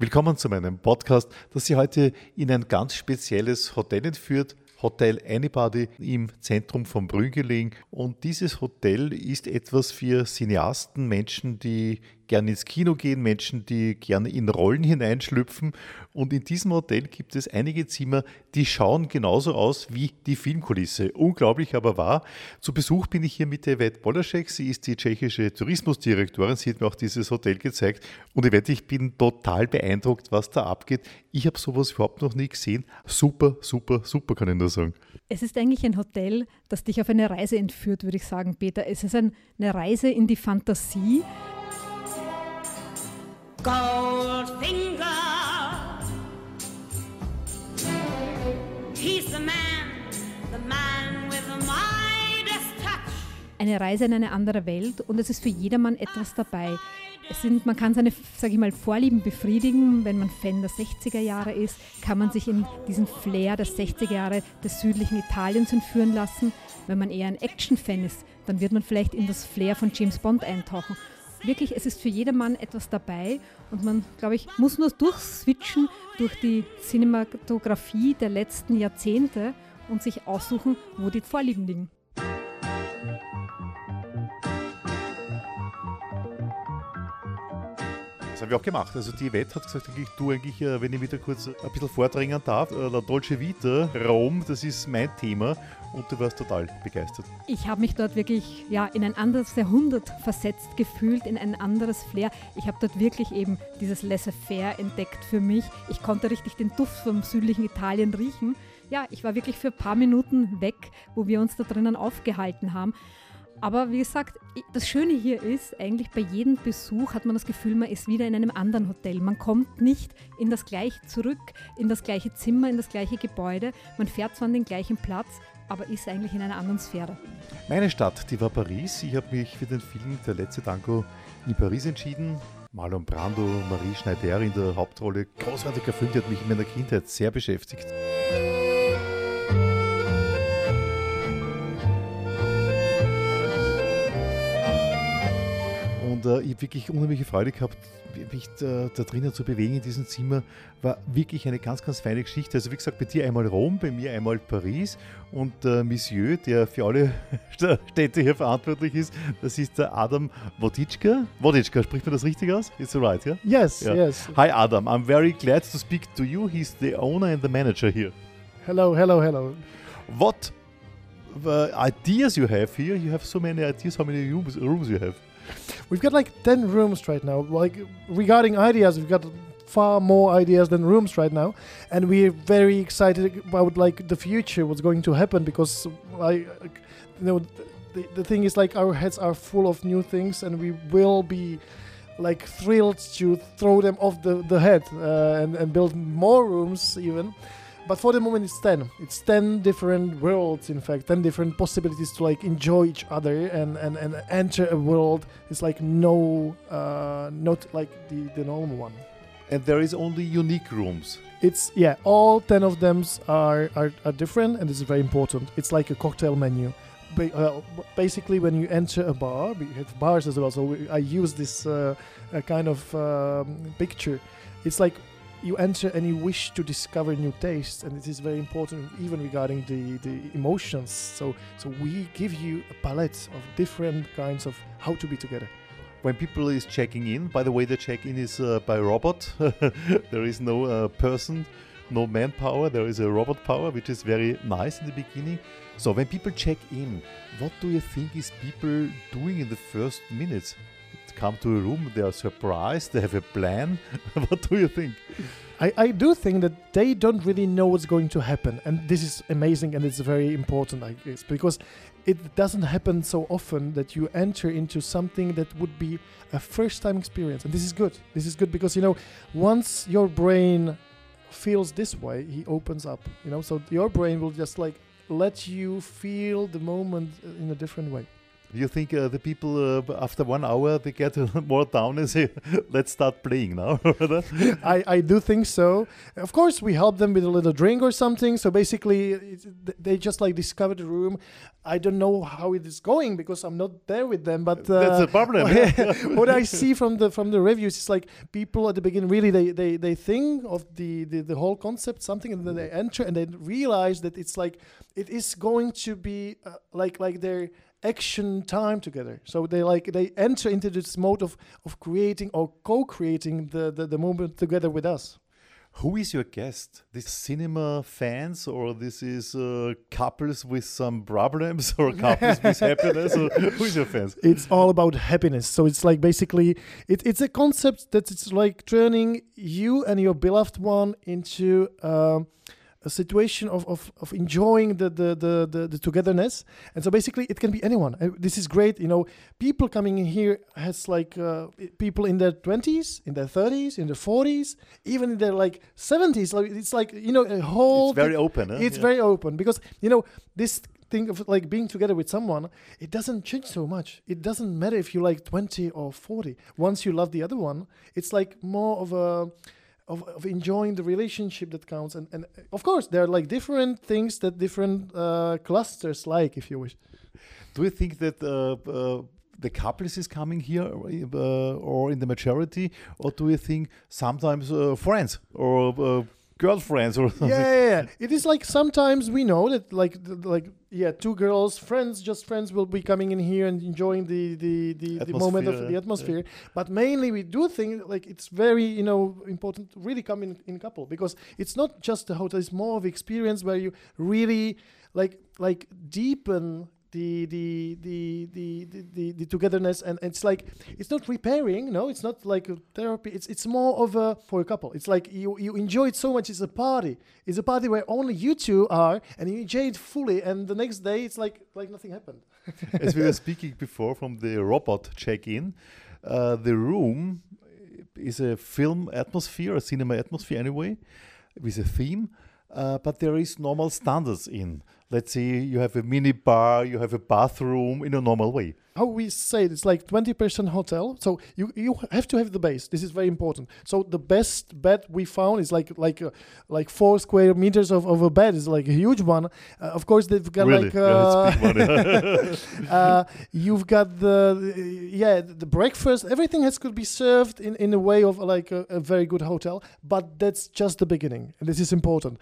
Willkommen zu meinem Podcast, das Sie heute in ein ganz spezielles Hotel entführt. Hotel Anybody im Zentrum von Brünn gelegen. Und dieses Hotel ist etwas für Cineasten, Menschen, die gerne ins Kino gehen, Menschen, die gerne in Rollen hineinschlüpfen. Und in diesem Hotel gibt es einige Zimmer, die schauen genauso aus wie die Filmkulisse. Unglaublich aber wahr. Zu Besuch bin ich hier mit Yvette Bolaschek. Sie ist die tschechische Tourismusdirektorin. Sie hat mir auch dieses Hotel gezeigt. Und Yvette, ich bin total beeindruckt, was da abgeht. Ich habe sowas überhaupt noch nie gesehen. Super, super, super, kann ich nur sagen. Es ist eigentlich ein Hotel, das dich auf eine Reise entführt, würde ich sagen, Peter. Es ist eine Reise in die Fantasie. Goldfinger. He's the man, the man with the Midas touch. Eine Reise in eine andere Welt und es ist für jedermann etwas dabei. Sind, man kann seine, ich mal, Vorlieben befriedigen. Wenn man Fan der 60er Jahre ist, kann man sich in diesen Flair der 60er Jahre des südlichen Italiens entführen lassen. Wenn man eher ein Action-Fan ist, dann wird man vielleicht in das Flair von James Bond eintauchen wirklich, es ist für jedermann etwas dabei und man, glaube ich, muss nur durchswitchen durch die Cinematografie der letzten Jahrzehnte und sich aussuchen, wo die Vorlieben liegen. Das haben wir auch gemacht. Also die Wette hat gesagt, eigentlich, du eigentlich, äh, wenn ich wieder kurz ein bisschen vordringen darf, äh, La Dolce Vita, Rom, das ist mein Thema und du warst total begeistert. Ich habe mich dort wirklich ja, in ein anderes Jahrhundert versetzt gefühlt, in ein anderes Flair. Ich habe dort wirklich eben dieses Laissez-faire entdeckt für mich. Ich konnte richtig den Duft vom südlichen Italien riechen. Ja, ich war wirklich für ein paar Minuten weg, wo wir uns da drinnen aufgehalten haben. Aber wie gesagt, das Schöne hier ist, eigentlich bei jedem Besuch hat man das Gefühl, man ist wieder in einem anderen Hotel. Man kommt nicht in das gleiche zurück, in das gleiche Zimmer, in das gleiche Gebäude. Man fährt zwar an den gleichen Platz, aber ist eigentlich in einer anderen Sphäre. Meine Stadt, die war Paris. Ich habe mich für den Film Der letzte Tango in Paris entschieden. Marlon Brando, Marie Schneider in der Hauptrolle. Großartiger Film, der hat mich in meiner Kindheit sehr beschäftigt. Und äh, ich habe wirklich unheimliche Freude gehabt, mich da, da, drinnen zu bewegen in diesem Zimmer. War wirklich eine ganz, ganz feine Geschichte. Also wie gesagt, bei dir einmal Rom, bei mir einmal Paris. Und äh, Monsieur, der für alle Städte hier verantwortlich ist, das ist der Adam Woditschka. Woditschka, spricht man das richtig aus? It's right, yeah? Yes, yeah. yes. Hi Adam, I'm very glad to speak to you. He's the owner and the manager here. Hello, hello, hello. What uh, ideas you have here? You have so many ideas. How many rooms, rooms you have? We've got like 10 rooms right now. Like regarding ideas, we've got far more ideas than rooms right now and we're very excited about like the future what's going to happen because I you know the, the thing is like our heads are full of new things and we will be like thrilled to throw them off the, the head uh, and, and build more rooms even but for the moment it's 10 it's 10 different worlds in fact 10 different possibilities to like enjoy each other and and, and enter a world. It's like no uh, not like the the normal one. And there is only unique rooms. It's yeah all 10 of them are are, are different and this is very important. It's like a cocktail menu. Ba- uh, basically when you enter a bar we have bars as well so we, i use this uh, kind of um, picture. It's like you enter and you wish to discover new tastes and it is very important even regarding the, the emotions. So so we give you a palette of different kinds of how to be together. When people is checking in by the way the check-in is uh, by robot. There is no uh, person no manpower. There is a robot power which is very nice in the beginning. So when people check in what do you think is people doing in the first minutes come to a room, they are surprised, they have a plan. what do you think? I, I do think that they don't really know what's going to happen. And this is amazing and it's very important, I guess, because it doesn't happen so often that you enter into something that would be a first time experience. And this is good. This is good because, you know, once your brain feels this way, he opens up, you know, so your brain will just like let you feel the moment uh, in a different way. You think uh, the people uh, after one hour they get more down and say, "Let's start playing now." I, I do think so. Of course, we help them with a little drink or something. So basically, they just like discover the room. I don't know how it is going because I'm not there with them. But uh, that's a problem. what I see from the from the reviews is like people at the beginning really they they, they think of the, the the whole concept something and then they enter and they realize that it's like it is going to be uh, like like their action time together. So they like they enter into this mode of of creating or co-creating the, the, the moment together with us. Who is your guest? This cinema fans, or this is uh, couples with some problems, or couples with happiness? Or who is your fans? It's all about happiness. So it's like basically it, it's a concept that it's like turning you and your beloved one into. Uh, a situation of, of, of enjoying the, the, the, the, the togetherness. And so basically it can be anyone. Uh, this is great. You know, people coming in here has like uh, people in their 20s, in their 30s, in their 40s, even in their like 70s. Like it's like, you know, a whole... It's very open. Huh? It's yeah. very open because, you know, this thing of like being together with someone, it doesn't change so much. It doesn't matter if you like 20 or 40. Once you love the other one, it's like more of a of, of enjoying the relationship that counts. And, and of course there are like different things that different uh, clusters like if you wish. Do you think that uh, uh, the couples is coming here uh, or in the majority or do you think sometimes uh, friends or uh, girlfriends or something. Yeah, yeah, yeah, It is like sometimes we know that like like yeah, two girls, friends, just friends will be coming in here and enjoying the the the, the moment of the atmosphere. Yeah. But mainly we do think like it's very you know important to really come in in couple because it's not just a hotel; it's more of experience where you really like like deepen the the the the the, the, togetherness and it's like it's not repairing no? It's not like therapy. It's it's more of a for a couple. It's like you you enjoy it so much it's a party. It's a party where only you two are and you enjoy it fully and the next day it's like like nothing happened. As we were speaking before from the robot check-in uh, the room is a film atmosphere a cinema atmosphere anyway with a theme uh, but there is normal standards in let's say you have a mini bar, you have a bathroom in a normal way. How we say it, it's like 20% hotel. So you, you have to have the base. This is very important. So the best bed we found is like like uh, like four square meters of, of a bed. is like a huge one. Uh, of course, they've got really? like uh, uh, you've got the yeah the breakfast. Everything has could be served in, in a way of like a, a very good hotel. But that's just the beginning, and this is important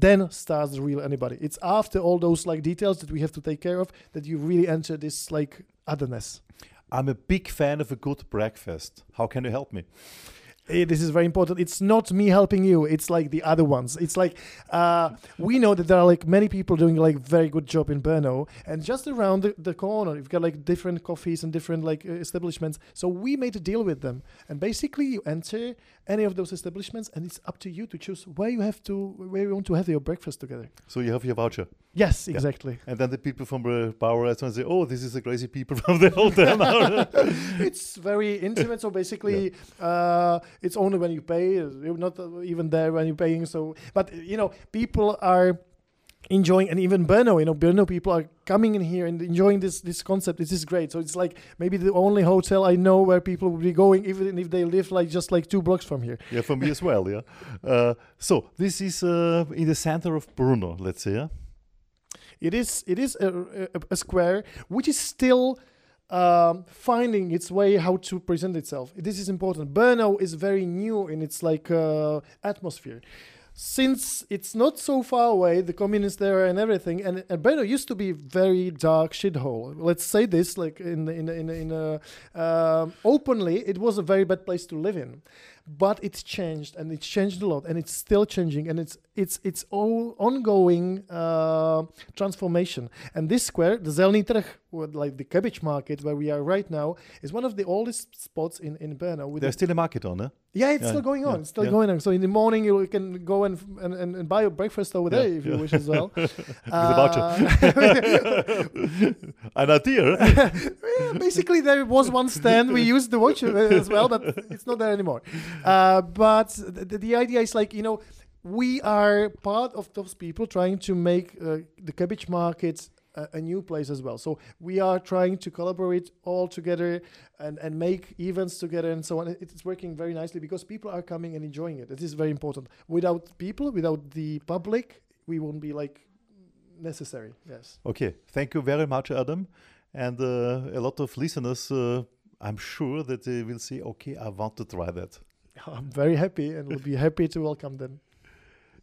then starts the real anybody. It's after all those like details that we have to take care of that you really enter this like otherness. I'm a big fan of a good breakfast. How can you help me? Eh, this is very important. It's not me helping you. It's like the other ones. It's like uh, we know that there are like many people doing like very good job in Brno, and just around the, the corner, you've got like different coffees and different like uh, establishments. So we made a deal with them, and basically you enter any of those establishments, and it's up to you to choose where you have to where you want to have your breakfast together. So you have your voucher. Yes, exactly. Yeah. And then the people from the bar restaurant say, "Oh, this is the crazy people from the hotel." it's very intimate. So basically, yeah. uh, it's only when you pay. You're not even there when you're paying. So, but you know, people are enjoying and even Brno, you know, Brno people are coming in here and enjoying this this concept. This is great. So it's like maybe the only hotel I know where people will be going, even if they live like just like two blocks from here. Yeah, for me as well. Yeah. Uh, so this is uh, in the center of Brno, let's say. Yeah? It is it is a, a, a square which is still um, finding its way how to present itself. This is important. Brno is very new in its like uh, atmosphere. Since it's not so far away, the communists there and everything, and, and Brno used to be very dark shithole. Let's say this, like in in in in a, uh, openly, it was a very bad place to live in but it's changed and it's changed a lot and it's still changing and it's it's it's all ongoing uh, transformation. And this square the Zelný trh like the cabbage market where we are right now is one of the oldest spots in in Brno there's still a market on eh? yeah it's yeah, still going on yeah, it's still yeah. going on. So in the morning you can go and and, and, and buy a breakfast over there if you wish as well. Uh, an idea basically there was one stand we used the watch as well but it's not there anymore uh, but the, the idea is like you know we are part of those people trying to make uh, the cabbage market a, a, new place as well. So we are trying to collaborate all together and, and make events together and so on. It's working very nicely because people are coming and enjoying it. It is very important. Without people, without the public, we won't be like necessary. Yes. Okay. Thank you very much, Adam. And uh, a lot of listeners, uh, I'm sure that they will say, okay, I want to try that. I'm very happy and will be happy to welcome them.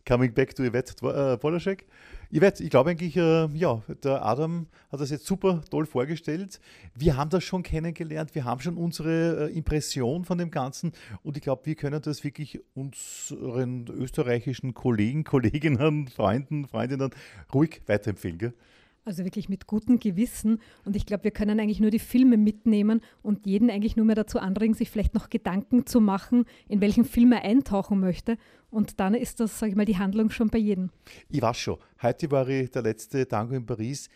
Coming back to Yvette äh, Polaschek. Yvette, ich glaube eigentlich, äh, ja, der Adam hat das jetzt super toll vorgestellt. Wir haben das schon kennengelernt, wir haben schon unsere äh, Impression von dem Ganzen und ich glaube, wir können das wirklich unseren österreichischen Kollegen, Kolleginnen, Freunden, Freundinnen ruhig weiterempfehlen. Gell? Also wirklich mit gutem Gewissen. Und ich glaube, wir können eigentlich nur die Filme mitnehmen und jeden eigentlich nur mehr dazu anregen, sich vielleicht noch Gedanken zu machen, in welchen Film er eintauchen möchte. Und dann ist das, sage ich mal, die Handlung schon bei jedem. Ich weiß schon. Heute war ich der letzte Tango in Paris.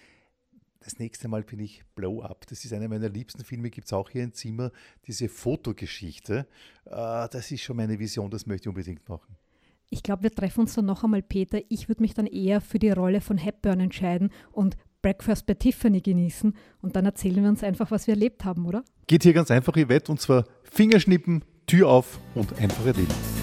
Das nächste Mal bin ich Blow Up. Das ist einer meiner liebsten Filme, gibt es auch hier im Zimmer. Diese Fotogeschichte. Äh, das ist schon meine Vision, das möchte ich unbedingt machen. Ich glaube, wir treffen uns dann noch einmal, Peter. Ich würde mich dann eher für die Rolle von Hepburn entscheiden und Breakfast bei Tiffany genießen und dann erzählen wir uns einfach, was wir erlebt haben, oder? Geht hier ganz einfach, Yvette, und zwar Fingerschnippen, Tür auf und einfach erleben.